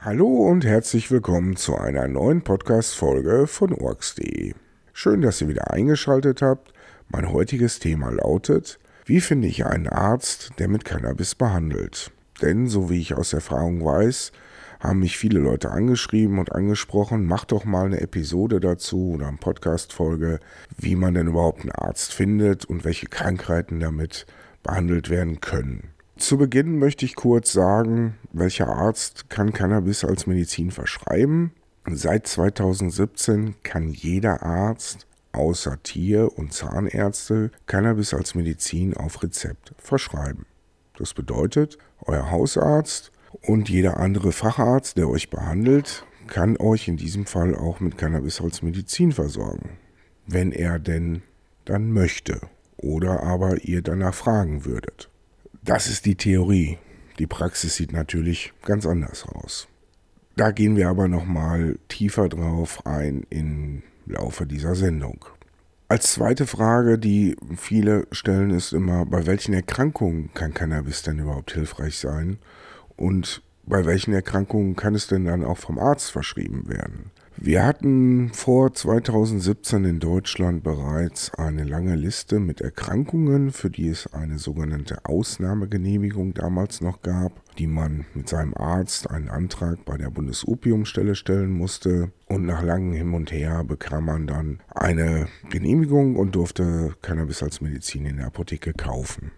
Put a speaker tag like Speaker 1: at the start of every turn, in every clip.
Speaker 1: Hallo und herzlich willkommen zu einer neuen Podcast-Folge von Orks.de. Schön, dass ihr wieder eingeschaltet habt. Mein heutiges Thema lautet: Wie finde ich einen Arzt, der mit Cannabis behandelt? Denn, so wie ich aus Erfahrung weiß, haben mich viele Leute angeschrieben und angesprochen, mach doch mal eine Episode dazu oder eine Podcast-Folge, wie man denn überhaupt einen Arzt findet und welche Krankheiten damit behandelt werden können. Zu Beginn möchte ich kurz sagen, welcher Arzt kann Cannabis als Medizin verschreiben? Seit 2017 kann jeder Arzt außer Tier- und Zahnärzte Cannabis als Medizin auf Rezept verschreiben. Das bedeutet, euer Hausarzt und jeder andere Facharzt, der euch behandelt, kann euch in diesem Fall auch mit Cannabis als Medizin versorgen, wenn er denn dann möchte oder aber ihr danach fragen würdet. Das ist die Theorie. Die Praxis sieht natürlich ganz anders aus. Da gehen wir aber nochmal tiefer drauf ein im Laufe dieser Sendung. Als zweite Frage, die viele stellen, ist immer, bei welchen Erkrankungen kann Cannabis denn überhaupt hilfreich sein? Und bei welchen Erkrankungen kann es denn dann auch vom Arzt verschrieben werden? Wir hatten vor 2017 in Deutschland bereits eine lange Liste mit Erkrankungen, für die es eine sogenannte Ausnahmegenehmigung damals noch gab, die man mit seinem Arzt einen Antrag bei der Bundesopiumstelle stellen musste. Und nach langem Hin und Her bekam man dann eine Genehmigung und durfte Cannabis als Medizin in der Apotheke kaufen.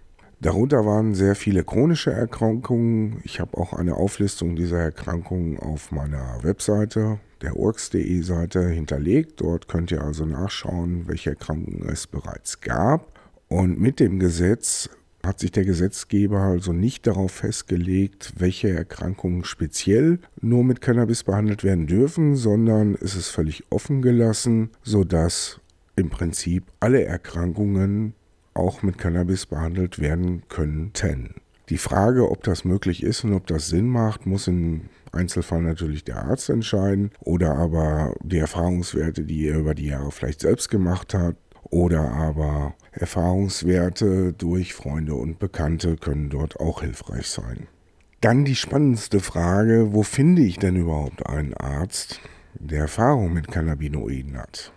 Speaker 1: Darunter waren sehr viele chronische Erkrankungen. Ich habe auch eine Auflistung dieser Erkrankungen auf meiner Webseite, der urx.de Seite, hinterlegt. Dort könnt ihr also nachschauen, welche Erkrankungen es bereits gab. Und mit dem Gesetz hat sich der Gesetzgeber also nicht darauf festgelegt, welche Erkrankungen speziell nur mit Cannabis behandelt werden dürfen, sondern es ist völlig offen gelassen, sodass im Prinzip alle Erkrankungen auch mit Cannabis behandelt werden könnten. Die Frage, ob das möglich ist und ob das Sinn macht, muss im Einzelfall natürlich der Arzt entscheiden oder aber die Erfahrungswerte, die er über die Jahre vielleicht selbst gemacht hat oder aber Erfahrungswerte durch Freunde und Bekannte können dort auch hilfreich sein. Dann die spannendste Frage, wo finde ich denn überhaupt einen Arzt, der Erfahrung mit Cannabinoiden hat?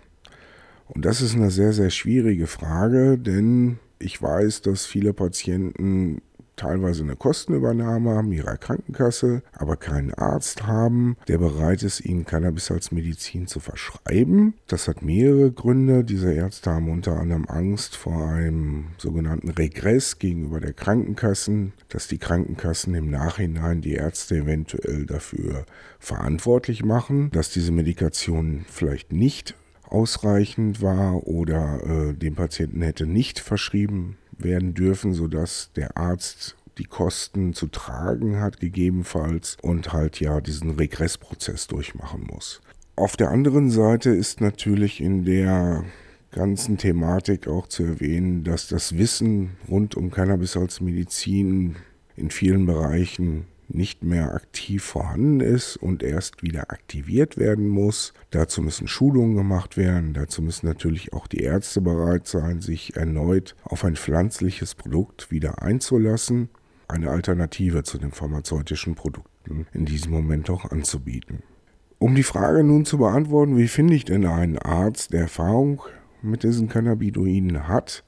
Speaker 1: Und das ist eine sehr, sehr schwierige Frage, denn ich weiß, dass viele Patienten teilweise eine Kostenübernahme haben ihrer Krankenkasse, aber keinen Arzt haben, der bereit ist, ihnen Cannabis als Medizin zu verschreiben. Das hat mehrere Gründe. Diese Ärzte haben unter anderem Angst vor einem sogenannten Regress gegenüber der Krankenkassen, dass die Krankenkassen im Nachhinein die Ärzte eventuell dafür verantwortlich machen, dass diese Medikation vielleicht nicht ausreichend war oder äh, dem Patienten hätte nicht verschrieben werden dürfen, sodass der Arzt die Kosten zu tragen hat, gegebenenfalls, und halt ja diesen Regressprozess durchmachen muss. Auf der anderen Seite ist natürlich in der ganzen Thematik auch zu erwähnen, dass das Wissen rund um Cannabis als Medizin in vielen Bereichen nicht mehr aktiv vorhanden ist und erst wieder aktiviert werden muss. Dazu müssen Schulungen gemacht werden, dazu müssen natürlich auch die Ärzte bereit sein, sich erneut auf ein pflanzliches Produkt wieder einzulassen, eine Alternative zu den pharmazeutischen Produkten in diesem Moment auch anzubieten. Um die Frage nun zu beantworten, wie finde ich denn einen Arzt, der Erfahrung mit diesen Cannabinoiden hat,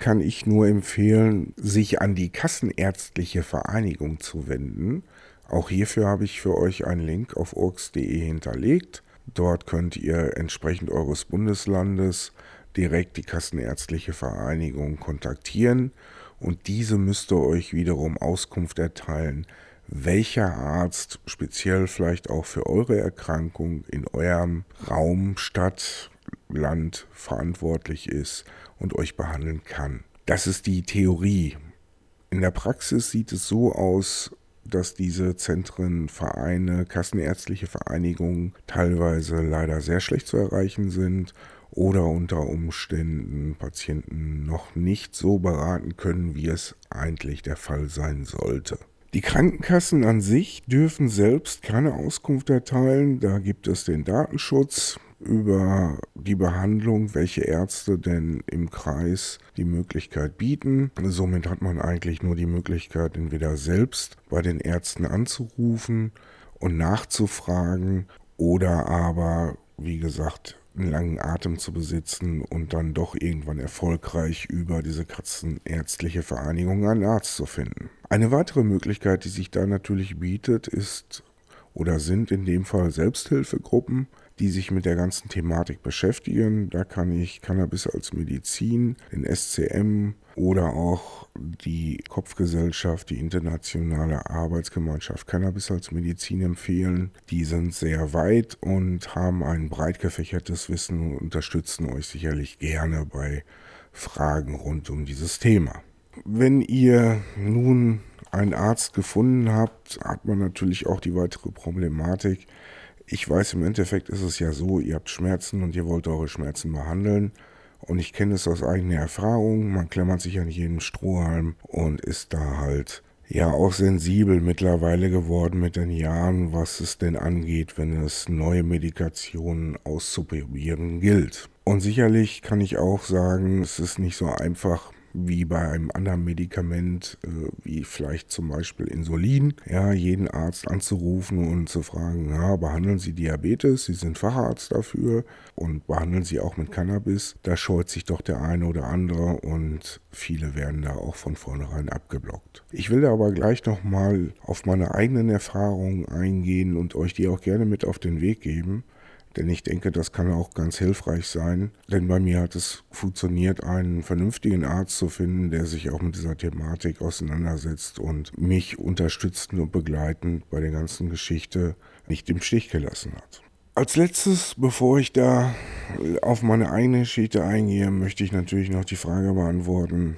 Speaker 1: kann ich nur empfehlen, sich an die Kassenärztliche Vereinigung zu wenden. Auch hierfür habe ich für euch einen Link auf urx.de hinterlegt. Dort könnt ihr entsprechend eures Bundeslandes direkt die Kassenärztliche Vereinigung kontaktieren und diese müsste euch wiederum Auskunft erteilen, welcher Arzt speziell vielleicht auch für eure Erkrankung in eurem Raum, Stadt, Land verantwortlich ist und euch behandeln kann. Das ist die Theorie. In der Praxis sieht es so aus, dass diese Zentren, Vereine, kassenärztliche Vereinigungen teilweise leider sehr schlecht zu erreichen sind oder unter Umständen Patienten noch nicht so beraten können, wie es eigentlich der Fall sein sollte. Die Krankenkassen an sich dürfen selbst keine Auskunft erteilen. Da gibt es den Datenschutz über die Behandlung, welche Ärzte denn im Kreis die Möglichkeit bieten. Somit hat man eigentlich nur die Möglichkeit, entweder selbst bei den Ärzten anzurufen und nachzufragen oder aber, wie gesagt, einen langen Atem zu besitzen und dann doch irgendwann erfolgreich über diese Katzenärztliche Vereinigung einen Arzt zu finden. Eine weitere Möglichkeit, die sich da natürlich bietet, ist oder sind in dem Fall Selbsthilfegruppen, die sich mit der ganzen Thematik beschäftigen. Da kann ich Cannabis als Medizin, den SCM oder auch die Kopfgesellschaft, die internationale Arbeitsgemeinschaft Cannabis als Medizin empfehlen. Die sind sehr weit und haben ein breit gefächertes Wissen und unterstützen euch sicherlich gerne bei Fragen rund um dieses Thema. Wenn ihr nun einen Arzt gefunden habt, hat man natürlich auch die weitere Problematik, ich weiß, im Endeffekt ist es ja so, ihr habt Schmerzen und ihr wollt eure Schmerzen behandeln. Und ich kenne es aus eigener Erfahrung. Man klammert sich an jeden Strohhalm und ist da halt ja auch sensibel mittlerweile geworden mit den Jahren, was es denn angeht, wenn es neue Medikationen auszuprobieren gilt. Und sicherlich kann ich auch sagen, es ist nicht so einfach, wie bei einem anderen Medikament, äh, wie vielleicht zum Beispiel Insulin, ja, jeden Arzt anzurufen und zu fragen, ja, behandeln Sie Diabetes, Sie sind Facharzt dafür und behandeln Sie auch mit Cannabis. Da scheut sich doch der eine oder andere und viele werden da auch von vornherein abgeblockt. Ich will aber gleich nochmal auf meine eigenen Erfahrungen eingehen und euch die auch gerne mit auf den Weg geben. Denn ich denke, das kann auch ganz hilfreich sein. Denn bei mir hat es funktioniert, einen vernünftigen Arzt zu finden, der sich auch mit dieser Thematik auseinandersetzt und mich unterstützend und begleitend bei der ganzen Geschichte nicht im Stich gelassen hat. Als letztes, bevor ich da auf meine eigene Geschichte eingehe, möchte ich natürlich noch die Frage beantworten,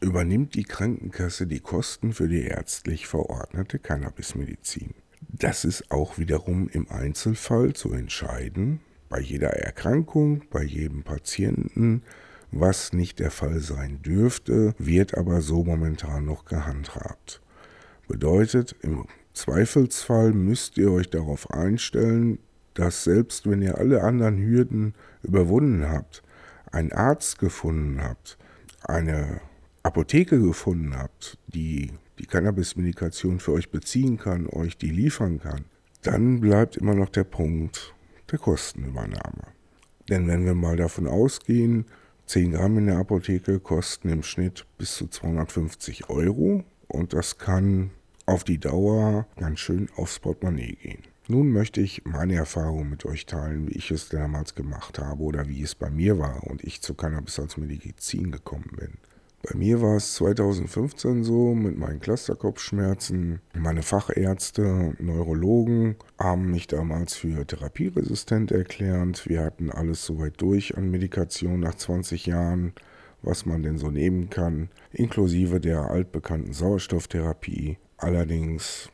Speaker 1: übernimmt die Krankenkasse die Kosten für die ärztlich verordnete Cannabismedizin? Das ist auch wiederum im Einzelfall zu entscheiden, bei jeder Erkrankung, bei jedem Patienten, was nicht der Fall sein dürfte, wird aber so momentan noch gehandhabt. Bedeutet, im Zweifelsfall müsst ihr euch darauf einstellen, dass selbst wenn ihr alle anderen Hürden überwunden habt, einen Arzt gefunden habt, eine Apotheke gefunden habt, die die Cannabis-Medikation für euch beziehen kann, euch die liefern kann, dann bleibt immer noch der Punkt der Kostenübernahme. Denn wenn wir mal davon ausgehen, 10 Gramm in der Apotheke kosten im Schnitt bis zu 250 Euro und das kann auf die Dauer ganz schön aufs Portemonnaie gehen. Nun möchte ich meine Erfahrung mit euch teilen, wie ich es damals gemacht habe oder wie es bei mir war und ich zu Cannabis als Medizin gekommen bin. Bei mir war es 2015 so mit meinen Clusterkopfschmerzen. Meine Fachärzte, Neurologen haben mich damals für therapieresistent erklärt. Wir hatten alles soweit durch an Medikation nach 20 Jahren, was man denn so nehmen kann, inklusive der altbekannten Sauerstofftherapie. Allerdings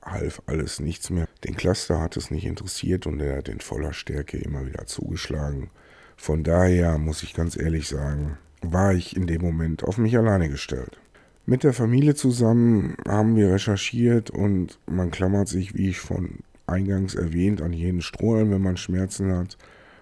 Speaker 1: half alles nichts mehr. Den Cluster hat es nicht interessiert und er hat in voller Stärke immer wieder zugeschlagen. Von daher muss ich ganz ehrlich sagen, war ich in dem Moment auf mich alleine gestellt. Mit der Familie zusammen haben wir recherchiert und man klammert sich, wie ich von eingangs erwähnt, an jeden Strohhalm, wenn man Schmerzen hat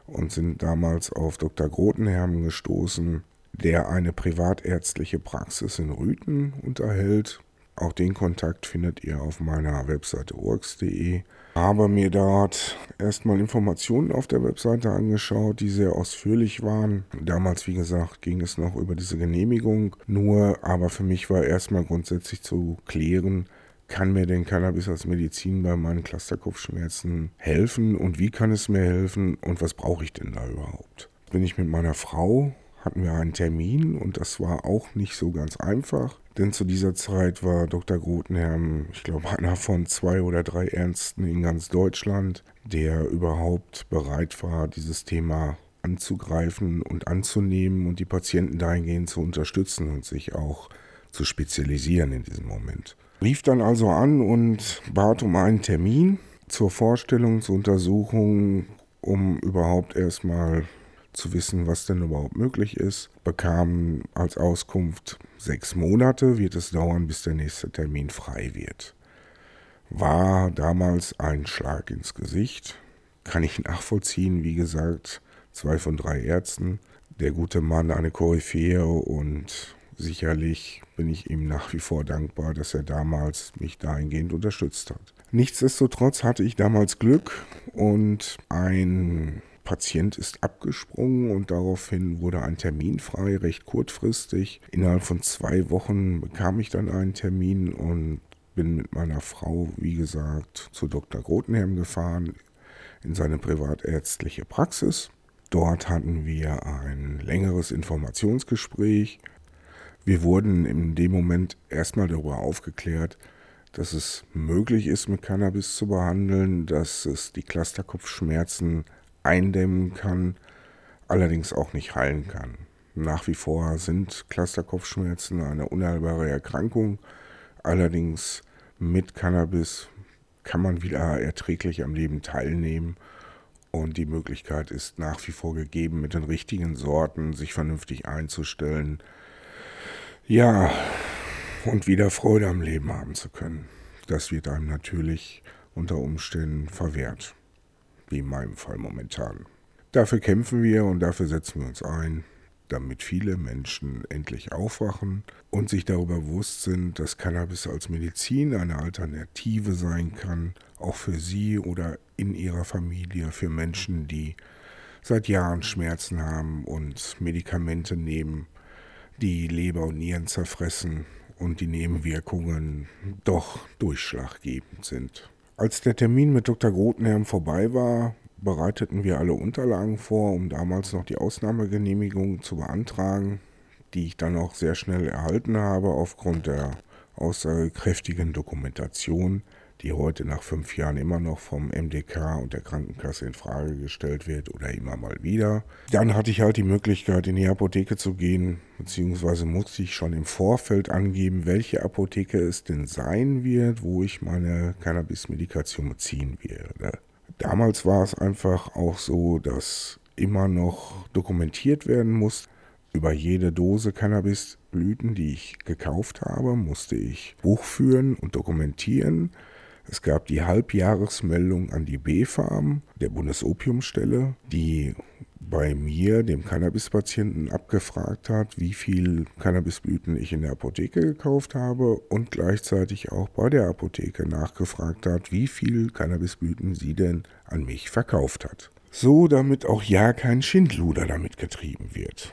Speaker 1: und sind damals auf Dr. Grotenhermen gestoßen, der eine privatärztliche Praxis in Rüthen unterhält auch den Kontakt findet ihr auf meiner Webseite orks.de. Habe mir dort erstmal Informationen auf der Webseite angeschaut, die sehr ausführlich waren. Damals, wie gesagt, ging es noch über diese Genehmigung. Nur, aber für mich war erstmal grundsätzlich zu klären, kann mir denn Cannabis als Medizin bei meinen Clusterkopfschmerzen helfen und wie kann es mir helfen und was brauche ich denn da überhaupt? Bin ich mit meiner Frau hatten wir einen Termin und das war auch nicht so ganz einfach. Denn zu dieser Zeit war Dr. Grotenherm, ich glaube, einer von zwei oder drei Ärzten in ganz Deutschland, der überhaupt bereit war, dieses Thema anzugreifen und anzunehmen und die Patienten dahingehend zu unterstützen und sich auch zu spezialisieren in diesem Moment. Rief dann also an und bat um einen Termin zur Vorstellung, zur Untersuchung, um überhaupt erstmal zu wissen, was denn überhaupt möglich ist. Bekam als Auskunft, sechs Monate wird es dauern, bis der nächste Termin frei wird. War damals ein Schlag ins Gesicht. Kann ich nachvollziehen, wie gesagt, zwei von drei Ärzten. Der gute Mann eine Koryphäe und sicherlich bin ich ihm nach wie vor dankbar, dass er damals mich dahingehend unterstützt hat. Nichtsdestotrotz hatte ich damals Glück und ein Patient ist abgesprungen und daraufhin wurde ein Termin frei, recht kurzfristig. Innerhalb von zwei Wochen bekam ich dann einen Termin und bin mit meiner Frau, wie gesagt, zu Dr. Grotenherm gefahren in seine privatärztliche Praxis. Dort hatten wir ein längeres Informationsgespräch. Wir wurden in dem Moment erstmal darüber aufgeklärt, dass es möglich ist, mit Cannabis zu behandeln, dass es die Clusterkopfschmerzen eindämmen kann, allerdings auch nicht heilen kann. Nach wie vor sind Clusterkopfschmerzen eine unheilbare Erkrankung, allerdings mit Cannabis kann man wieder erträglich am Leben teilnehmen und die Möglichkeit ist nach wie vor gegeben, mit den richtigen Sorten sich vernünftig einzustellen. Ja, und wieder Freude am Leben haben zu können. Das wird einem natürlich unter Umständen verwehrt wie in meinem Fall momentan. Dafür kämpfen wir und dafür setzen wir uns ein, damit viele Menschen endlich aufwachen und sich darüber bewusst sind, dass Cannabis als Medizin eine Alternative sein kann, auch für sie oder in ihrer Familie, für Menschen, die seit Jahren Schmerzen haben und Medikamente nehmen, die Leber und Nieren zerfressen und die Nebenwirkungen doch durchschlaggebend sind. Als der Termin mit Dr. Grotenherm vorbei war, bereiteten wir alle Unterlagen vor, um damals noch die Ausnahmegenehmigung zu beantragen, die ich dann auch sehr schnell erhalten habe aufgrund der aussagekräftigen Dokumentation, die heute nach fünf Jahren immer noch vom MDK und der Krankenkasse in Frage gestellt wird oder immer mal wieder. Dann hatte ich halt die Möglichkeit, in die Apotheke zu gehen, beziehungsweise musste ich schon im Vorfeld angeben, welche Apotheke es denn sein wird, wo ich meine Cannabis-Medikation beziehen werde. Damals war es einfach auch so, dass immer noch dokumentiert werden muss. Über jede Dose Cannabisblüten, die ich gekauft habe, musste ich Buch führen und dokumentieren. Es gab die Halbjahresmeldung an die B-Farm der Bundesopiumstelle, die bei mir, dem Cannabispatienten, abgefragt hat, wie viel Cannabisblüten ich in der Apotheke gekauft habe und gleichzeitig auch bei der Apotheke nachgefragt hat, wie viel Cannabisblüten sie denn an mich verkauft hat. So, damit auch ja kein Schindluder damit getrieben wird.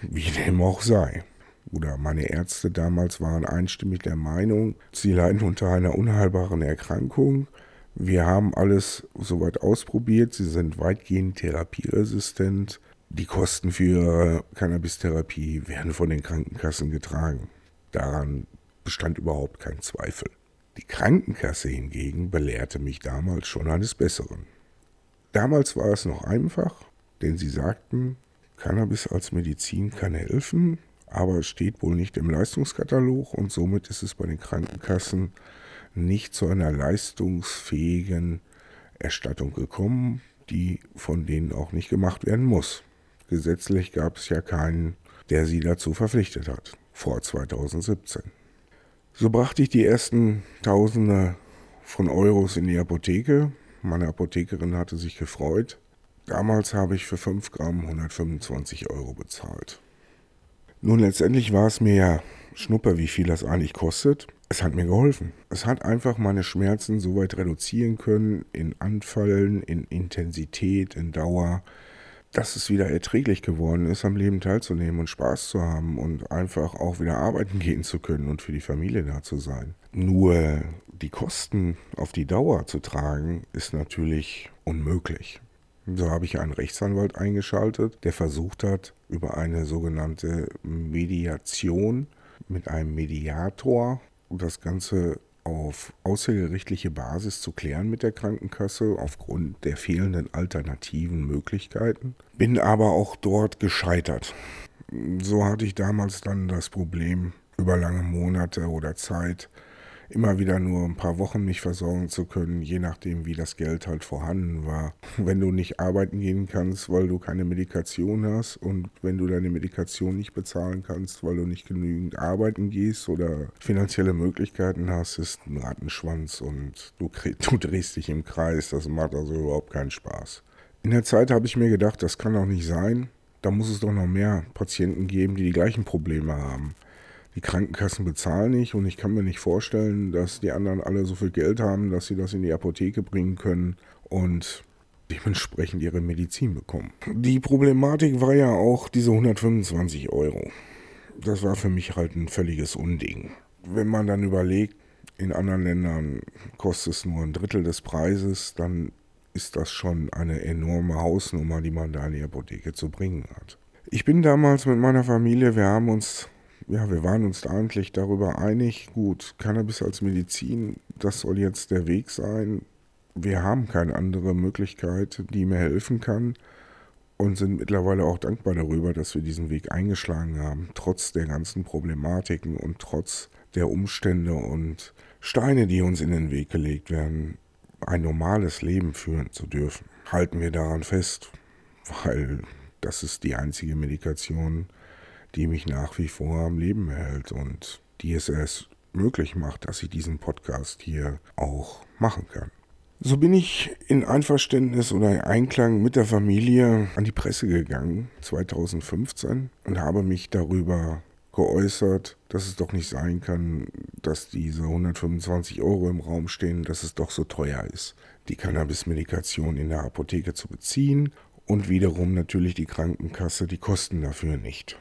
Speaker 1: Wie dem auch sei oder meine Ärzte damals waren einstimmig der Meinung, sie leiden unter einer unheilbaren Erkrankung. Wir haben alles soweit ausprobiert, sie sind weitgehend therapieresistent. Die Kosten für Cannabis-Therapie werden von den Krankenkassen getragen. Daran bestand überhaupt kein Zweifel. Die Krankenkasse hingegen belehrte mich damals schon eines Besseren. Damals war es noch einfach, denn sie sagten, Cannabis als Medizin kann helfen, aber es steht wohl nicht im Leistungskatalog und somit ist es bei den Krankenkassen nicht zu einer leistungsfähigen Erstattung gekommen, die von denen auch nicht gemacht werden muss. Gesetzlich gab es ja keinen, der sie dazu verpflichtet hat, vor 2017. So brachte ich die ersten Tausende von Euros in die Apotheke. Meine Apothekerin hatte sich gefreut. Damals habe ich für 5 Gramm 125 Euro bezahlt. Nun, letztendlich war es mir ja Schnuppe, wie viel das eigentlich kostet. Es hat mir geholfen. Es hat einfach meine Schmerzen so weit reduzieren können in Anfallen, in Intensität, in Dauer, dass es wieder erträglich geworden ist, am Leben teilzunehmen und Spaß zu haben und einfach auch wieder arbeiten gehen zu können und für die Familie da zu sein. Nur die Kosten auf die Dauer zu tragen, ist natürlich unmöglich. So habe ich einen Rechtsanwalt eingeschaltet, der versucht hat, über eine sogenannte Mediation mit einem Mediator das Ganze auf außergerichtliche Basis zu klären mit der Krankenkasse aufgrund der fehlenden alternativen Möglichkeiten. Bin aber auch dort gescheitert. So hatte ich damals dann das Problem, über lange Monate oder Zeit immer wieder nur ein paar Wochen mich versorgen zu können, je nachdem, wie das Geld halt vorhanden war. Wenn du nicht arbeiten gehen kannst, weil du keine Medikation hast und wenn du deine Medikation nicht bezahlen kannst, weil du nicht genügend arbeiten gehst oder finanzielle Möglichkeiten hast, ist ein Rattenschwanz und du, du drehst dich im Kreis. Das macht also überhaupt keinen Spaß. In der Zeit habe ich mir gedacht, das kann doch nicht sein. Da muss es doch noch mehr Patienten geben, die die gleichen Probleme haben. Die Krankenkassen bezahlen nicht und ich kann mir nicht vorstellen, dass die anderen alle so viel Geld haben, dass sie das in die Apotheke bringen können und dementsprechend ihre Medizin bekommen. Die Problematik war ja auch diese 125 Euro. Das war für mich halt ein völliges Unding. Wenn man dann überlegt, in anderen Ländern kostet es nur ein Drittel des Preises, dann ist das schon eine enorme Hausnummer, die man da in die Apotheke zu bringen hat. Ich bin damals mit meiner Familie, wir haben uns, ja, wir waren uns da eigentlich darüber einig, gut, Cannabis als Medizin, das soll jetzt der Weg sein. Wir haben keine andere Möglichkeit, die mir helfen kann und sind mittlerweile auch dankbar darüber, dass wir diesen Weg eingeschlagen haben, trotz der ganzen Problematiken und trotz der Umstände und Steine, die uns in den Weg gelegt werden, ein normales Leben führen zu dürfen. Halten wir daran fest, weil das ist die einzige Medikation, die mich nach wie vor am Leben erhält und die es erst möglich macht, dass ich diesen Podcast hier auch machen kann. So bin ich in Einverständnis oder Einklang mit der Familie an die Presse gegangen, 2015, und habe mich darüber geäußert, dass es doch nicht sein kann, dass diese 125 Euro im Raum stehen, dass es doch so teuer ist, die Cannabis-Medikation in der Apotheke zu beziehen und wiederum natürlich die Krankenkasse die Kosten dafür nicht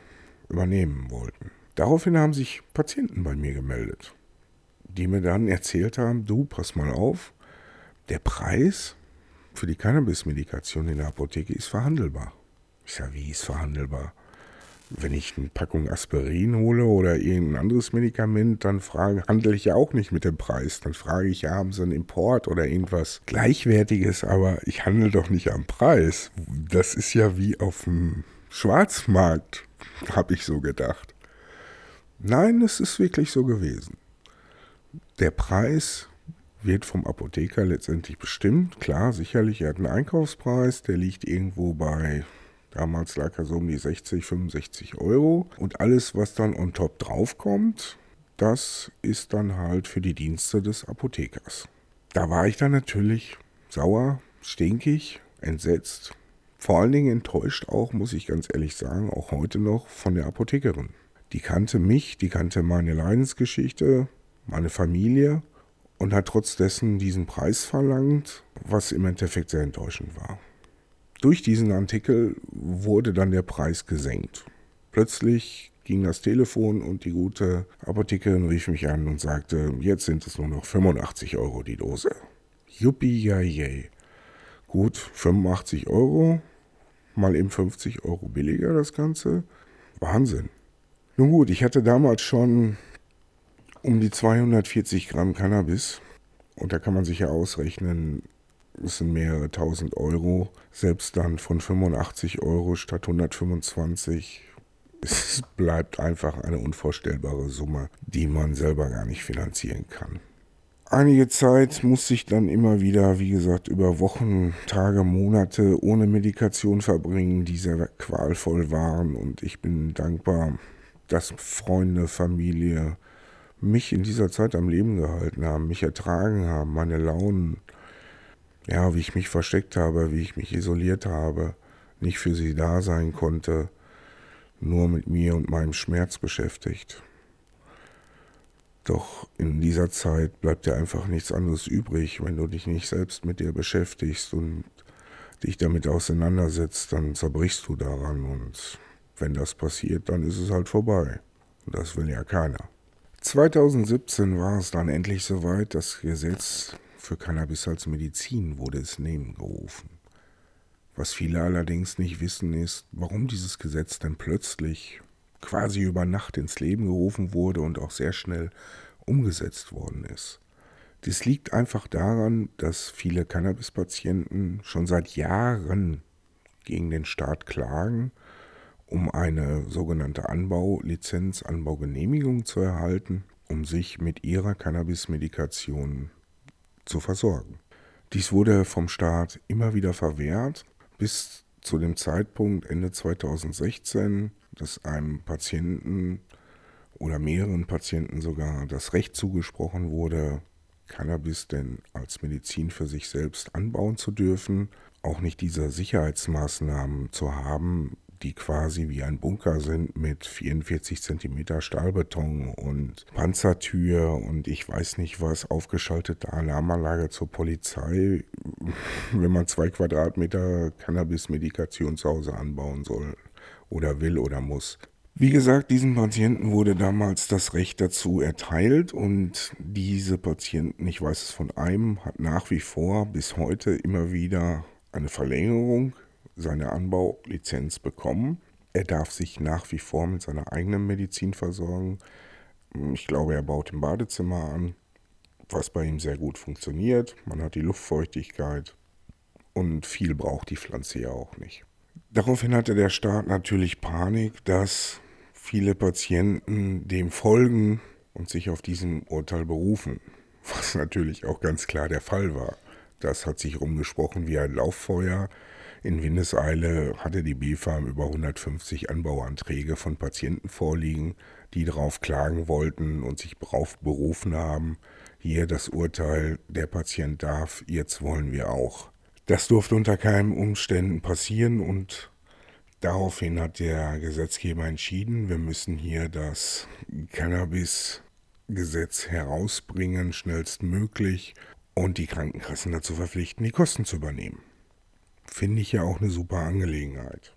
Speaker 1: übernehmen wollten. Daraufhin haben sich Patienten bei mir gemeldet, die mir dann erzählt haben, du, pass mal auf, der Preis für die Cannabis-Medikation in der Apotheke ist verhandelbar. Ich sage, wie ist verhandelbar? Wenn ich eine Packung Aspirin hole oder irgendein anderes Medikament, dann frage, handle ich ja auch nicht mit dem Preis. Dann frage ich, ja, haben Sie einen Import oder irgendwas Gleichwertiges, aber ich handle doch nicht am Preis. Das ist ja wie auf dem Schwarzmarkt, habe ich so gedacht. Nein, es ist wirklich so gewesen. Der Preis wird vom Apotheker letztendlich bestimmt. Klar, sicherlich, er hat einen Einkaufspreis, der liegt irgendwo bei, damals lag er so um die 60, 65 Euro. Und alles, was dann on top draufkommt, das ist dann halt für die Dienste des Apothekers. Da war ich dann natürlich sauer, stinkig, entsetzt. Vor allen Dingen enttäuscht auch, muss ich ganz ehrlich sagen, auch heute noch von der Apothekerin. Die kannte mich, die kannte meine Leidensgeschichte, meine Familie und hat trotz dessen diesen Preis verlangt, was im Endeffekt sehr enttäuschend war. Durch diesen Artikel wurde dann der Preis gesenkt. Plötzlich ging das Telefon und die gute Apothekerin rief mich an und sagte, jetzt sind es nur noch 85 Euro die Dose. Juppie, yay. Gut, 85 Euro, mal eben 50 Euro billiger das Ganze. Wahnsinn. Nun gut, ich hatte damals schon um die 240 Gramm Cannabis. Und da kann man sich ja ausrechnen, es sind mehrere tausend Euro. Selbst dann von 85 Euro statt 125. Es bleibt einfach eine unvorstellbare Summe, die man selber gar nicht finanzieren kann. Einige Zeit musste ich dann immer wieder, wie gesagt, über Wochen, Tage, Monate ohne Medikation verbringen, die sehr qualvoll waren. Und ich bin dankbar, dass Freunde, Familie, mich in dieser Zeit am Leben gehalten haben, mich ertragen haben, meine Launen, ja, wie ich mich versteckt habe, wie ich mich isoliert habe, nicht für sie da sein konnte, nur mit mir und meinem Schmerz beschäftigt. Doch in dieser Zeit bleibt dir einfach nichts anderes übrig, wenn du dich nicht selbst mit dir beschäftigst und dich damit auseinandersetzt, dann zerbrichst du daran und wenn das passiert, dann ist es halt vorbei. Und das will ja keiner. 2017 war es dann endlich soweit, das Gesetz für Cannabis als Medizin wurde ins Leben gerufen. Was viele allerdings nicht wissen ist, warum dieses Gesetz denn plötzlich quasi über Nacht ins Leben gerufen wurde und auch sehr schnell umgesetzt worden ist. Dies liegt einfach daran, dass viele Cannabis-Patienten schon seit Jahren gegen den Staat klagen um eine sogenannte Anbaulizenz, Anbaugenehmigung zu erhalten, um sich mit ihrer Cannabis-Medikation zu versorgen. Dies wurde vom Staat immer wieder verwehrt, bis zu dem Zeitpunkt Ende 2016, dass einem Patienten oder mehreren Patienten sogar das Recht zugesprochen wurde, Cannabis denn als Medizin für sich selbst anbauen zu dürfen, auch nicht diese Sicherheitsmaßnahmen zu haben, die quasi wie ein Bunker sind mit 44 Zentimeter Stahlbeton und Panzertür und ich weiß nicht was, aufgeschaltete Alarmanlage zur Polizei, wenn man zwei Quadratmeter Cannabis-Medikation zu Hause anbauen soll oder will oder muss. Wie gesagt, diesen Patienten wurde damals das Recht dazu erteilt und diese Patienten, ich weiß es von einem, hat nach wie vor bis heute immer wieder eine Verlängerung seiner Anbaulizenz bekommen. Er darf sich nach wie vor mit seiner eigenen Medizin versorgen. Ich glaube, er baut im Badezimmer an, was bei ihm sehr gut funktioniert. Man hat die Luftfeuchtigkeit und viel braucht die Pflanze ja auch nicht. Daraufhin hatte der Staat natürlich Panik, dass viele Patienten dem folgen und sich auf diesem Urteil berufen, was natürlich auch ganz klar der Fall war. Das hat sich rumgesprochen wie ein Lauffeuer. In Windeseile hatte die BfArM über 150 Anbauanträge von Patienten vorliegen, die darauf klagen wollten und sich darauf berufen haben, hier das Urteil, der Patient darf, jetzt wollen wir auch. Das durfte unter keinen Umständen passieren und Daraufhin hat der Gesetzgeber entschieden, wir müssen hier das Cannabis-Gesetz herausbringen, schnellstmöglich, und die Krankenkassen dazu verpflichten, die Kosten zu übernehmen. Finde ich ja auch eine super Angelegenheit,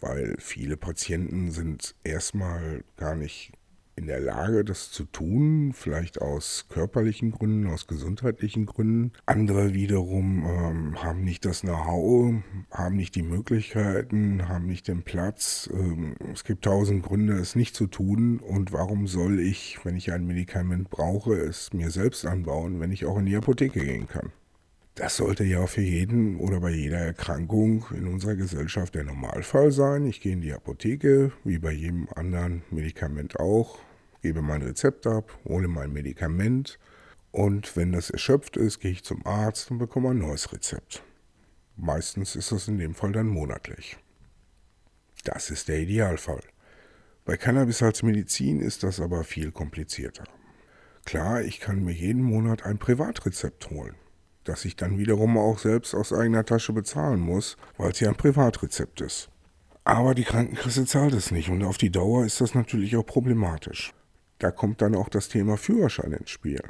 Speaker 1: weil viele Patienten sind erstmal gar nicht in der Lage, das zu tun, vielleicht aus körperlichen Gründen, aus gesundheitlichen Gründen. Andere wiederum ähm, haben nicht das Know-how, haben nicht die Möglichkeiten, haben nicht den Platz. Ähm, es gibt tausend Gründe, es nicht zu tun. Und warum soll ich, wenn ich ein Medikament brauche, es mir selbst anbauen, wenn ich auch in die Apotheke gehen kann? Das sollte ja für jeden oder bei jeder Erkrankung in unserer Gesellschaft der Normalfall sein. Ich gehe in die Apotheke, wie bei jedem anderen Medikament auch, gebe mein Rezept ab, hole mein Medikament und wenn das erschöpft ist, gehe ich zum Arzt und bekomme ein neues Rezept. Meistens ist das in dem Fall dann monatlich. Das ist der Idealfall. Bei Cannabis als Medizin ist das aber viel komplizierter. Klar, ich kann mir jeden Monat ein Privatrezept holen das ich dann wiederum auch selbst aus eigener Tasche bezahlen muss, weil es ja ein Privatrezept ist. Aber die Krankenkasse zahlt es nicht und auf die Dauer ist das natürlich auch problematisch. Da kommt dann auch das Thema Führerschein ins Spiel.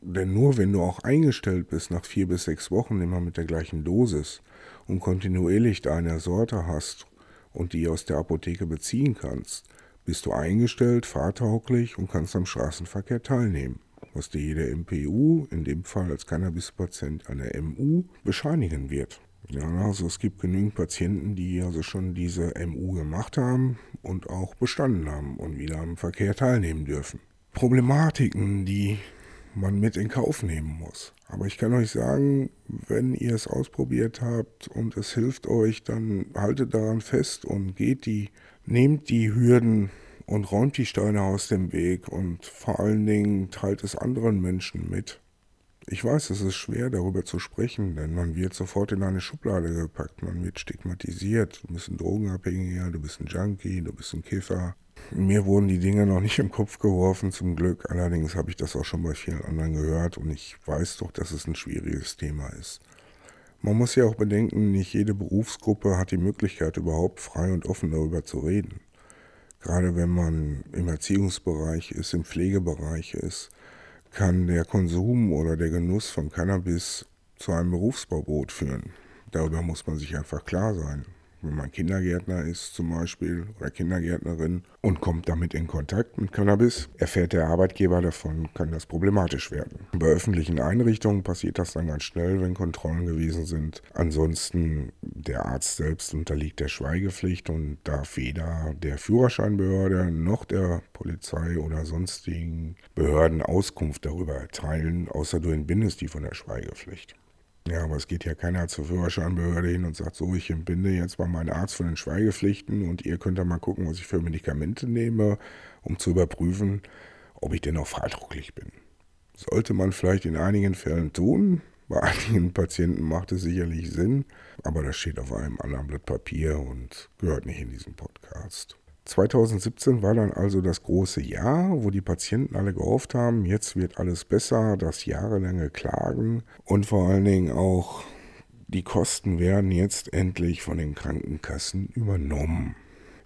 Speaker 1: Denn nur wenn du auch eingestellt bist nach vier bis sechs Wochen immer mit der gleichen Dosis und kontinuierlich deine Sorte hast und die aus der Apotheke beziehen kannst, bist du eingestellt, fahrtauglich und kannst am Straßenverkehr teilnehmen was dir jeder MPU, in dem Fall als Cannabispatient eine MU, bescheinigen wird. Ja, also es gibt genügend Patienten, die also schon diese MU gemacht haben und auch bestanden haben und wieder am Verkehr teilnehmen dürfen. Problematiken, die man mit in Kauf nehmen muss. Aber ich kann euch sagen, wenn ihr es ausprobiert habt und es hilft euch, dann haltet daran fest und geht die, nehmt die Hürden und räumt die Steine aus dem Weg und vor allen Dingen teilt es anderen Menschen mit. Ich weiß, es ist schwer darüber zu sprechen, denn man wird sofort in eine Schublade gepackt, man wird stigmatisiert. Du bist ein Drogenabhängiger, du bist ein Junkie, du bist ein Kiffer. Mir wurden die Dinge noch nicht im Kopf geworfen, zum Glück. Allerdings habe ich das auch schon bei vielen anderen gehört und ich weiß doch, dass es ein schwieriges Thema ist. Man muss ja auch bedenken, nicht jede Berufsgruppe hat die Möglichkeit, überhaupt frei und offen darüber zu reden. Gerade wenn man im Erziehungsbereich ist, im Pflegebereich ist, kann der Konsum oder der Genuss von Cannabis zu einem Berufsverbot führen. Darüber muss man sich einfach klar sein wenn man Kindergärtner ist zum Beispiel oder Kindergärtnerin und kommt damit in Kontakt mit Cannabis, erfährt der Arbeitgeber davon, kann das problematisch werden. Bei öffentlichen Einrichtungen passiert das dann ganz schnell, wenn Kontrollen gewesen sind. Ansonsten der Arzt selbst unterliegt der Schweigepflicht und darf weder der Führerscheinbehörde noch der Polizei oder sonstigen Behörden Auskunft darüber erteilen, außer du entbindest die von der Schweigepflicht. Ja, aber es geht ja keiner zur Führerscheinbehörde hin und sagt, so, ich entbinde jetzt mal meinen Arzt von den Schweigepflichten und ihr könnt da mal gucken, was ich für Medikamente nehme, um zu überprüfen, ob ich denn auch freidrucklich bin. Sollte man vielleicht in einigen Fällen tun. Bei einigen Patienten macht es sicherlich Sinn, aber das steht auf einem anderen Blatt Papier und gehört nicht in diesen Podcast. 2017 war dann also das große Jahr, wo die Patienten alle gehofft haben, jetzt wird alles besser, das jahrelange Klagen und vor allen Dingen auch die Kosten werden jetzt endlich von den Krankenkassen übernommen.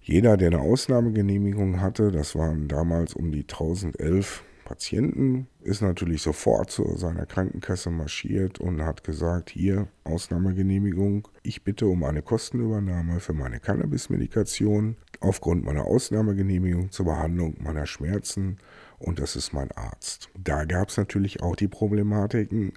Speaker 1: Jeder, der eine Ausnahmegenehmigung hatte, das waren damals um die 1011 Patienten, ist natürlich sofort zu seiner Krankenkasse marschiert und hat gesagt, hier Ausnahmegenehmigung, ich bitte um eine Kostenübernahme für meine Cannabis-Medikation aufgrund meiner Ausnahmegenehmigung zur Behandlung meiner Schmerzen und das ist mein Arzt. Da gab es natürlich auch die Problematiken,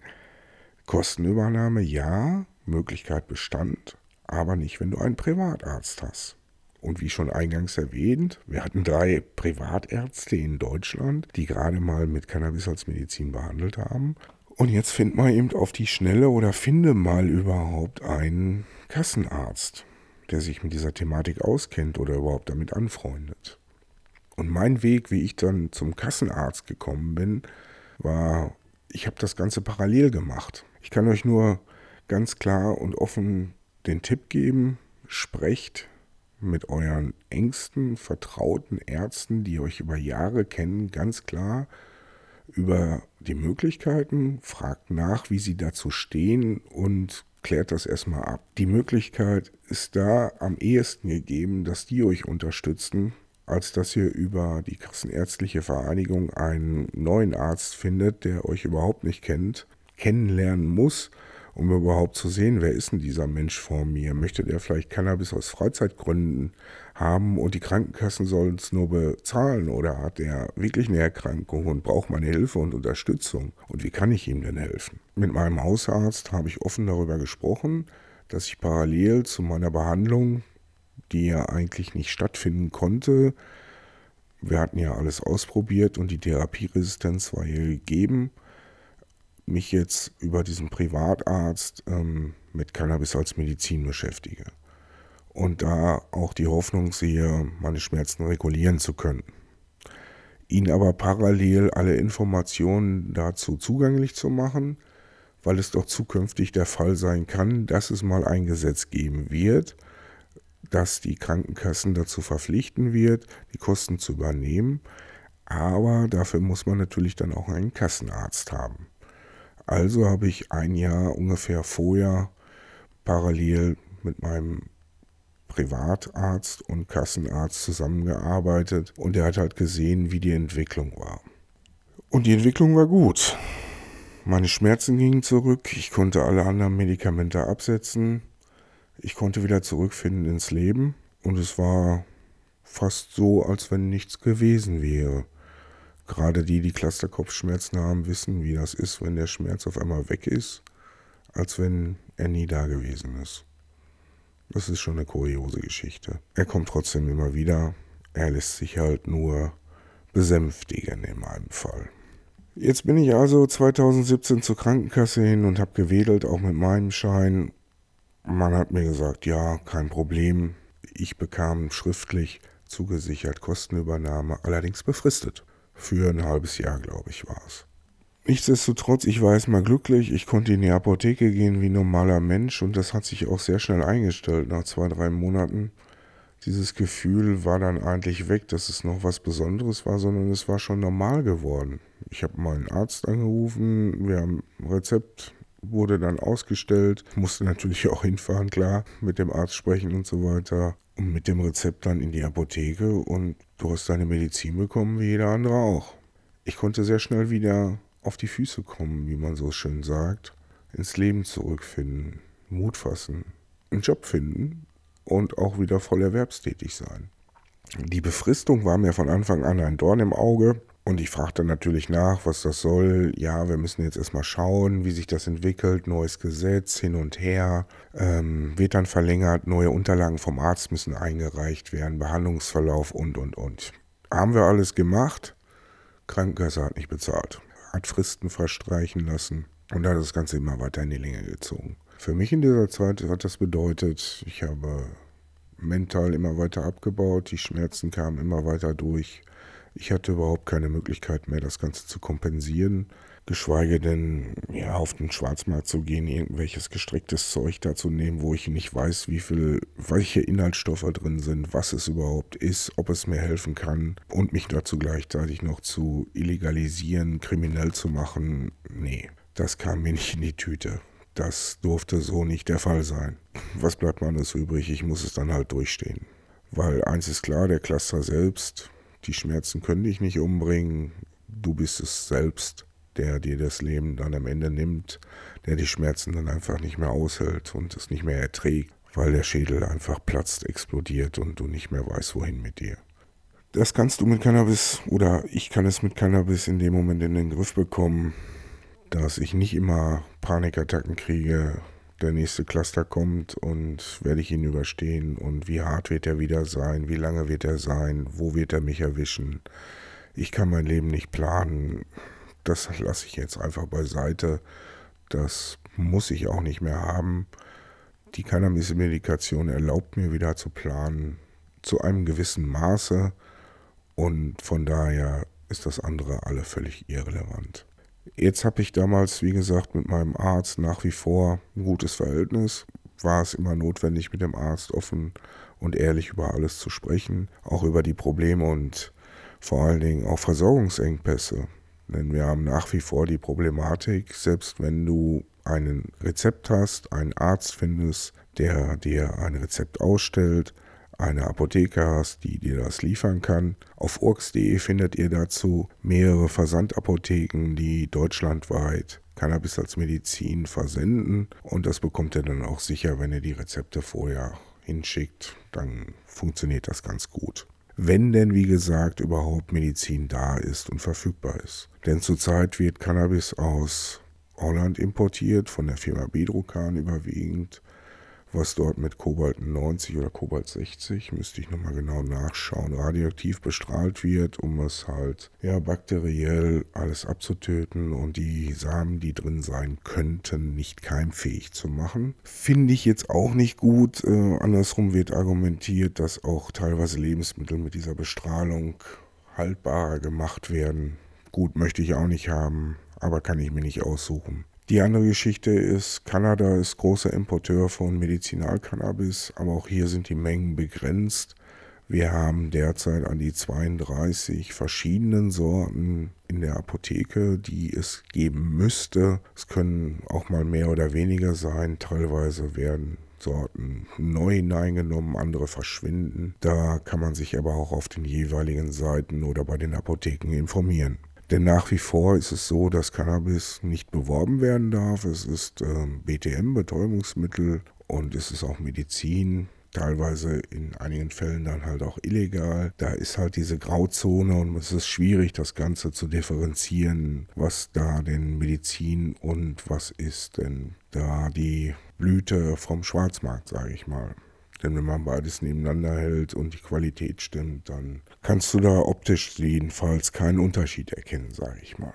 Speaker 1: Kostenübernahme ja, Möglichkeit bestand, aber nicht, wenn du einen Privatarzt hast. Und wie schon eingangs erwähnt, wir hatten drei Privatärzte in Deutschland, die gerade mal mit Cannabis als Medizin behandelt haben. Und jetzt find mal eben auf die Schnelle oder finde mal überhaupt einen Kassenarzt, der sich mit dieser Thematik auskennt oder überhaupt damit anfreundet. Und mein Weg, wie ich dann zum Kassenarzt gekommen bin, war, ich habe das Ganze parallel gemacht. Ich kann euch nur ganz klar und offen den Tipp geben, sprecht mit euren engsten, vertrauten Ärzten, die euch über Jahre kennen, ganz klar über die Möglichkeiten, fragt nach, wie sie dazu stehen und klärt das erstmal ab. Die Möglichkeit ist da am ehesten gegeben, dass die euch unterstützen, als dass ihr über die Kassenärztliche Vereinigung einen neuen Arzt findet, der euch überhaupt nicht kennt, kennenlernen muss um überhaupt zu sehen, wer ist denn dieser Mensch vor mir? Möchte der vielleicht Cannabis aus Freizeitgründen haben und die Krankenkassen sollen es nur bezahlen oder hat er wirklich eine Erkrankung und braucht meine Hilfe und Unterstützung? Und wie kann ich ihm denn helfen? Mit meinem Hausarzt habe ich offen darüber gesprochen, dass ich parallel zu meiner Behandlung, die ja eigentlich nicht stattfinden konnte, wir hatten ja alles ausprobiert und die Therapieresistenz war hier gegeben, mich jetzt über diesen Privatarzt ähm, mit Cannabis als Medizin beschäftige. Und da auch die Hoffnung sehe, meine Schmerzen regulieren zu können. Ihnen aber parallel alle Informationen dazu zugänglich zu machen, weil es doch zukünftig der Fall sein kann, dass es mal ein Gesetz geben wird, das die Krankenkassen dazu verpflichten wird, die Kosten zu übernehmen. Aber dafür muss man natürlich dann auch einen Kassenarzt haben. Also habe ich ein Jahr ungefähr vorher parallel mit meinem Privatarzt und Kassenarzt zusammengearbeitet und er hat halt gesehen, wie die Entwicklung war. Und die Entwicklung war gut. Meine Schmerzen gingen zurück, ich konnte alle anderen Medikamente absetzen, ich konnte wieder zurückfinden ins Leben und es war fast so, als wenn nichts gewesen wäre. Gerade die, die Clusterkopfschmerzen haben, wissen, wie das ist, wenn der Schmerz auf einmal weg ist, als wenn er nie da gewesen ist. Das ist schon eine kuriose Geschichte. Er kommt trotzdem immer wieder. Er lässt sich halt nur besänftigen in meinem Fall. Jetzt bin ich also 2017 zur Krankenkasse hin und habe gewedelt, auch mit meinem Schein. Man hat mir gesagt, ja, kein Problem. Ich bekam schriftlich zugesichert Kostenübernahme, allerdings befristet. Für ein halbes Jahr, glaube ich, war es. Nichtsdestotrotz, ich war erstmal glücklich. Ich konnte in die Apotheke gehen wie ein normaler Mensch und das hat sich auch sehr schnell eingestellt nach zwei, drei Monaten. Dieses Gefühl war dann eigentlich weg, dass es noch was Besonderes war, sondern es war schon normal geworden. Ich habe meinen Arzt angerufen, wir haben ein Rezept wurde dann ausgestellt, musste natürlich auch hinfahren, klar, mit dem Arzt sprechen und so weiter mit dem Rezept dann in die Apotheke und du hast deine Medizin bekommen wie jeder andere auch. Ich konnte sehr schnell wieder auf die Füße kommen, wie man so schön sagt, ins Leben zurückfinden, Mut fassen, einen Job finden und auch wieder voll erwerbstätig sein. Die Befristung war mir von Anfang an ein Dorn im Auge, und ich fragte natürlich nach, was das soll. Ja, wir müssen jetzt erstmal schauen, wie sich das entwickelt. Neues Gesetz hin und her. Ähm, wird dann verlängert. Neue Unterlagen vom Arzt müssen eingereicht werden. Behandlungsverlauf und, und, und. Haben wir alles gemacht. Krankenkasse hat nicht bezahlt. Hat Fristen verstreichen lassen. Und hat das Ganze immer weiter in die Länge gezogen. Für mich in dieser Zeit hat das bedeutet, ich habe mental immer weiter abgebaut. Die Schmerzen kamen immer weiter durch. Ich hatte überhaupt keine Möglichkeit mehr, das Ganze zu kompensieren, geschweige denn ja, auf den Schwarzmarkt zu gehen, irgendwelches gestricktes Zeug da zu nehmen, wo ich nicht weiß, wie viel, welche Inhaltsstoffe drin sind, was es überhaupt ist, ob es mir helfen kann und mich dazu gleichzeitig noch zu illegalisieren, kriminell zu machen. Nee, das kam mir nicht in die Tüte. Das durfte so nicht der Fall sein. Was bleibt mir alles übrig? Ich muss es dann halt durchstehen. Weil eins ist klar, der Cluster selbst, die Schmerzen können dich nicht umbringen. Du bist es selbst, der dir das Leben dann am Ende nimmt, der die Schmerzen dann einfach nicht mehr aushält und es nicht mehr erträgt, weil der Schädel einfach platzt, explodiert und du nicht mehr weißt, wohin mit dir. Das kannst du mit Cannabis oder ich kann es mit Cannabis in dem Moment in den Griff bekommen, dass ich nicht immer Panikattacken kriege. Der nächste Cluster kommt und werde ich ihn überstehen und wie hart wird er wieder sein, wie lange wird er sein, wo wird er mich erwischen. Ich kann mein Leben nicht planen. Das lasse ich jetzt einfach beiseite. Das muss ich auch nicht mehr haben. Die Cannabis-Medikation erlaubt mir wieder zu planen, zu einem gewissen Maße. Und von daher ist das andere alle völlig irrelevant. Jetzt habe ich damals, wie gesagt, mit meinem Arzt nach wie vor ein gutes Verhältnis. War es immer notwendig, mit dem Arzt offen und ehrlich über alles zu sprechen, auch über die Probleme und vor allen Dingen auch Versorgungsengpässe. Denn wir haben nach wie vor die Problematik, selbst wenn du ein Rezept hast, einen Arzt findest, der dir ein Rezept ausstellt, eine Apotheke hast, die dir das liefern kann. Auf urks.de findet ihr dazu mehrere Versandapotheken, die deutschlandweit Cannabis als Medizin versenden und das bekommt ihr dann auch sicher, wenn ihr die Rezepte vorher hinschickt, dann funktioniert das ganz gut. Wenn denn, wie gesagt, überhaupt Medizin da ist und verfügbar ist. Denn zurzeit wird Cannabis aus Holland importiert, von der Firma Bedrocan überwiegend was dort mit Kobalt 90 oder Kobalt 60, müsste ich nochmal genau nachschauen, radioaktiv bestrahlt wird, um es halt ja bakteriell alles abzutöten und die Samen, die drin sein könnten, nicht keimfähig zu machen. Finde ich jetzt auch nicht gut. Äh, andersrum wird argumentiert, dass auch teilweise Lebensmittel mit dieser Bestrahlung haltbarer gemacht werden. Gut, möchte ich auch nicht haben, aber kann ich mir nicht aussuchen. Die andere Geschichte ist, Kanada ist großer Importeur von Medizinalcannabis, aber auch hier sind die Mengen begrenzt. Wir haben derzeit an die 32 verschiedenen Sorten in der Apotheke, die es geben müsste. Es können auch mal mehr oder weniger sein. Teilweise werden Sorten neu hineingenommen, andere verschwinden. Da kann man sich aber auch auf den jeweiligen Seiten oder bei den Apotheken informieren. Denn nach wie vor ist es so, dass Cannabis nicht beworben werden darf. Es ist äh, BTM, Betäubungsmittel, und es ist auch Medizin. Teilweise in einigen Fällen dann halt auch illegal. Da ist halt diese Grauzone und es ist schwierig, das Ganze zu differenzieren, was da denn Medizin und was ist denn da die Blüte vom Schwarzmarkt, sage ich mal. Denn wenn man beides nebeneinander hält und die Qualität stimmt, dann kannst du da optisch jedenfalls keinen Unterschied erkennen, sage ich mal.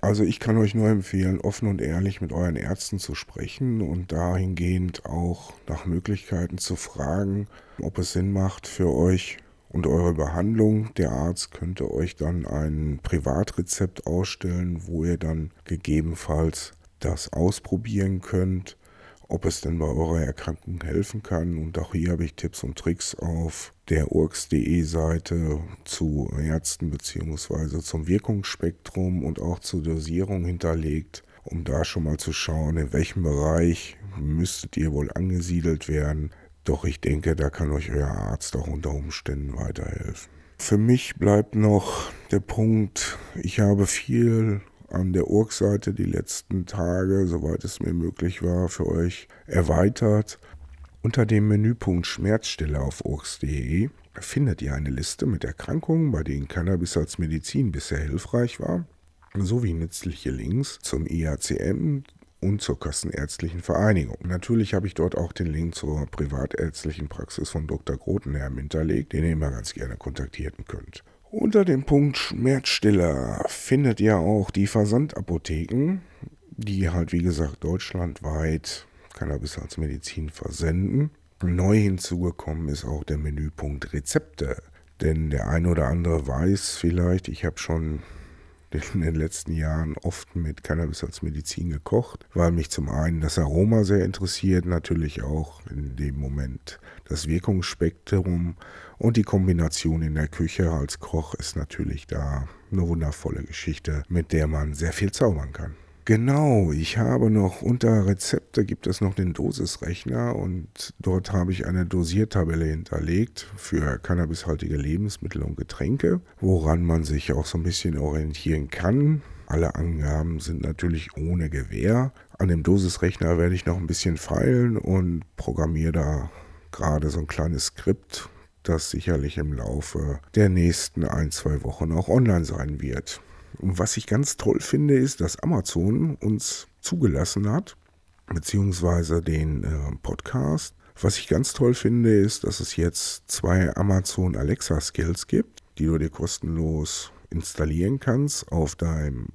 Speaker 1: Also ich kann euch nur empfehlen, offen und ehrlich mit euren Ärzten zu sprechen und dahingehend auch nach Möglichkeiten zu fragen, ob es Sinn macht für euch und eure Behandlung. Der Arzt könnte euch dann ein Privatrezept ausstellen, wo ihr dann gegebenenfalls das ausprobieren könnt ob es denn bei eurer Erkrankung helfen kann. Und auch hier habe ich Tipps und Tricks auf der urx.de Seite zu Ärzten bzw. zum Wirkungsspektrum und auch zur Dosierung hinterlegt, um da schon mal zu schauen, in welchem Bereich müsstet ihr wohl angesiedelt werden. Doch ich denke, da kann euch euer Arzt auch unter Umständen weiterhelfen. Für mich bleibt noch der Punkt, ich habe viel an der Org-Seite die letzten Tage, soweit es mir möglich war, für euch erweitert. Unter dem Menüpunkt Schmerzstille auf orgs.de findet ihr eine Liste mit Erkrankungen, bei denen Cannabis als Medizin bisher hilfreich war, sowie nützliche Links zum IACM und zur Kassenärztlichen Vereinigung. Natürlich habe ich dort auch den Link zur privatärztlichen Praxis von Dr. Grotenherm hinterlegt, den ihr immer ganz gerne kontaktieren könnt. Unter dem Punkt Schmerzstiller findet ihr auch die Versandapotheken, die halt wie gesagt deutschlandweit Cannabis als Medizin versenden. Neu hinzugekommen ist auch der Menüpunkt Rezepte. Denn der ein oder andere weiß vielleicht, ich habe schon in den letzten Jahren oft mit Cannabis als Medizin gekocht, weil mich zum einen das Aroma sehr interessiert, natürlich auch in dem Moment das Wirkungsspektrum und die Kombination in der Küche als Koch ist natürlich da eine wundervolle Geschichte, mit der man sehr viel zaubern kann. Genau, ich habe noch unter Rezepte gibt es noch den Dosisrechner und dort habe ich eine Dosiertabelle hinterlegt für cannabishaltige Lebensmittel und Getränke, woran man sich auch so ein bisschen orientieren kann. Alle Angaben sind natürlich ohne Gewähr. An dem Dosisrechner werde ich noch ein bisschen feilen und programmiere da gerade so ein kleines Skript, das sicherlich im Laufe der nächsten ein, zwei Wochen auch online sein wird. Und was ich ganz toll finde, ist, dass Amazon uns zugelassen hat, beziehungsweise den äh, Podcast. Was ich ganz toll finde, ist, dass es jetzt zwei Amazon Alexa Skills gibt, die du dir kostenlos installieren kannst auf deinem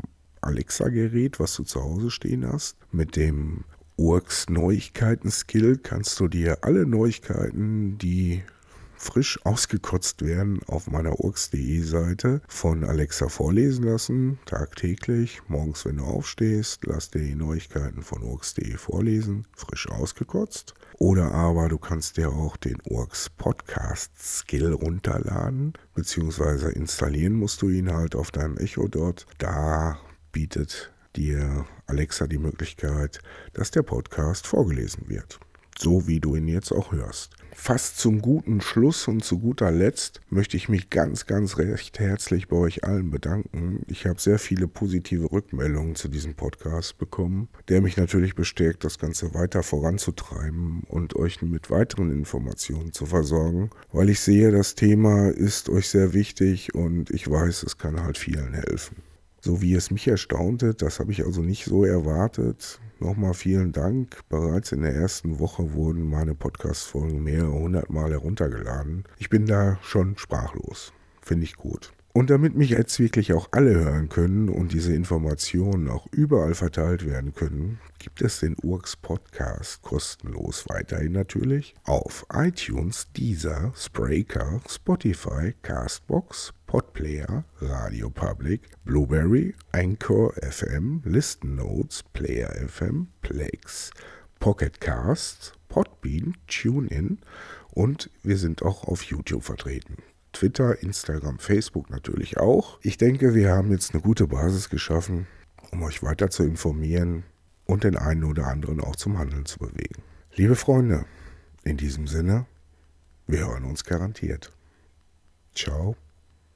Speaker 1: Alexa-Gerät, was du zu Hause stehen hast. Mit dem Urks Neuigkeiten-Skill kannst du dir alle Neuigkeiten, die frisch ausgekotzt werden, auf meiner urks.de Seite von Alexa vorlesen lassen, tagtäglich. Morgens, wenn du aufstehst, lass dir die Neuigkeiten von urks.de vorlesen, frisch ausgekotzt. Oder aber du kannst dir auch den Urks Podcast Skill runterladen, beziehungsweise installieren musst du ihn halt auf deinem Echo dort. Da bietet dir Alexa die Möglichkeit, dass der Podcast vorgelesen wird. So wie du ihn jetzt auch hörst. Fast zum guten Schluss und zu guter Letzt möchte ich mich ganz, ganz recht herzlich bei euch allen bedanken. Ich habe sehr viele positive Rückmeldungen zu diesem Podcast bekommen, der mich natürlich bestärkt, das Ganze weiter voranzutreiben und euch mit weiteren Informationen zu versorgen, weil ich sehe, das Thema ist euch sehr wichtig und ich weiß, es kann halt vielen helfen. So wie es mich erstaunte, das habe ich also nicht so erwartet. Nochmal vielen Dank. Bereits in der ersten Woche wurden meine Podcast-Folgen mehrere hundert Mal heruntergeladen. Ich bin da schon sprachlos. Finde ich gut. Und damit mich jetzt wirklich auch alle hören können und diese Informationen auch überall verteilt werden können, gibt es den Urks Podcast kostenlos weiterhin natürlich auf iTunes, Deezer, Spreaker, Spotify, Castbox, Podplayer, Radio Public, Blueberry, Anchor FM, Listen Notes, Player FM, Plex, Pocket Casts, Podbean, TuneIn und wir sind auch auf YouTube vertreten. Twitter, Instagram, Facebook natürlich auch. Ich denke, wir haben jetzt eine gute Basis geschaffen, um euch weiter zu informieren und den einen oder anderen auch zum Handeln zu bewegen. Liebe Freunde, in diesem Sinne, wir hören uns garantiert. Ciao.